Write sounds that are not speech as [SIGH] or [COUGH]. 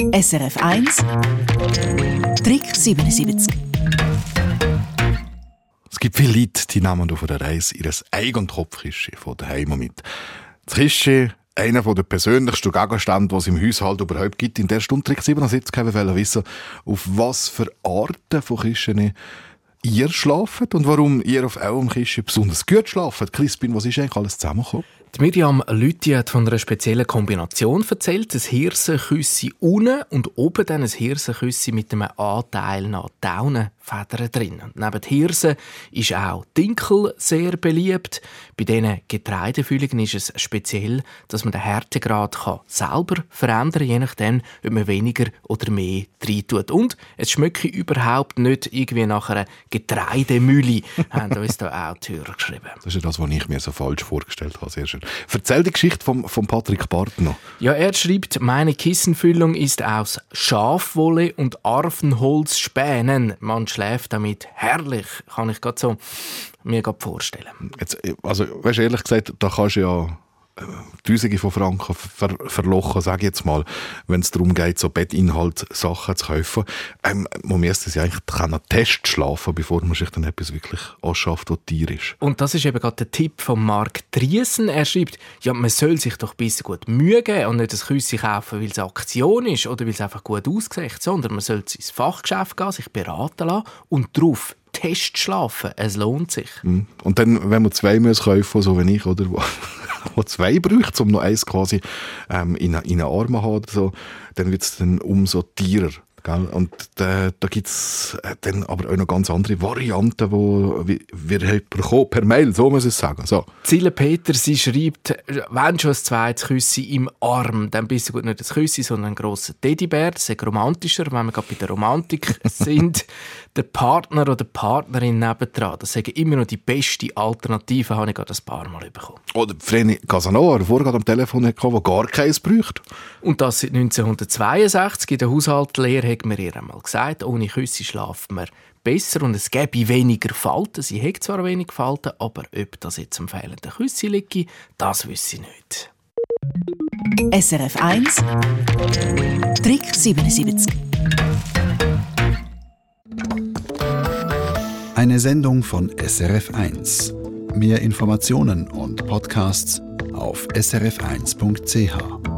SRF 1 Trick 77 Es gibt viele Leute, die nehmen auf einer Reise ihr eigenes Kopfkissen von daheim mit. Das Kissen einer der persönlichsten Gegenstände, die es im Haushalt überhaupt gibt. In der Stunde Trick 77 können wir wissen, auf was für Arten von Kisten ihr schlaft und warum ihr auf eurem Kissen besonders gut schlaft. Crispin, was ist eigentlich alles zusammengekommen? Die Miriam Lüthi hat von einer speziellen Kombination erzählt. Ein Hirsenküssi unten und oben dann ein Hirsenküssi mit einem Anteil nach Daunenfedern drin. Und neben Hirsen ist auch Dinkel sehr beliebt. Bei diesen Getreidefüllungen ist es speziell, dass man den Härtegrad kann selber verändern kann, je nachdem, ob man weniger oder mehr rein tut. Und es schmeckt überhaupt nicht irgendwie nach einer Getreidemühle, [LAUGHS] haben uns da auch die Hörer geschrieben. Das ist ja das, was ich mir so falsch vorgestellt habe. Sehr schön. Erzähl die Geschichte von, von Patrick Bart noch. Ja, er schreibt, meine Kissenfüllung ist aus Schafwolle und Arvenholzspänen. Man schläft damit herrlich, kann ich gerade so mir vorstellen. Jetzt, also, weißt, ehrlich gesagt, da kannst du ja Tausende von Franken ver verlochen, sage ich jetzt mal, wenn es darum geht, so Bettinhalt Sachen zu kaufen. Ähm, man müsste sich eigentlich einen Test schlafen, bevor man sich dann etwas wirklich anschafft, was Tier ist. Und das ist eben gerade der Tipp von Mark Driesen. Er schreibt, ja, man soll sich doch besser gut Mühe geben und nicht das Küssi kaufen, weil es Aktion ist oder weil es einfach gut aussieht, sondern man soll ins Fachgeschäft gehen, sich beraten lassen und darauf Test schlafen. Es lohnt sich. Mhm. Und dann, wenn man zwei muss kaufen, so wie ich, oder, [LAUGHS] wo zwei braucht, um noch eins quasi ähm, in, in einen Arm zu haben, so, dann wird es dann umso teurer. Gell? Und äh, da gibt es äh, dann aber auch noch ganz andere Varianten, die wir bekommen, per Mail, so muss ich sagen. So. Zille Peter, sie schreibt, wenn schon ein zweites Küssi im Arm, dann bist du gut nicht ein Küssi, sondern ein grosser Teddybär. Das ist romantischer, wenn wir gerade bei der Romantik [LAUGHS] sind. Der Partner oder die Partnerin nebendran, das ist immer noch die beste Alternative, habe ich gerade ein paar Mal bekommen. Oder Vreni Casanova, der vorher am Telefon hatte, der gar keins braucht. Und das seit 1962 in der Haushaltslehre hat mir ihr einmal gesagt, ohne Küsse schlaft man besser und es gäbe weniger Falten. Sie hat zwar wenig Falten, aber ob das jetzt am fehlenden Küsse liegt, das wüsste ich nicht. SRF 1 Trick 77 Eine Sendung von SRF 1. Mehr Informationen und Podcasts auf srf1.ch.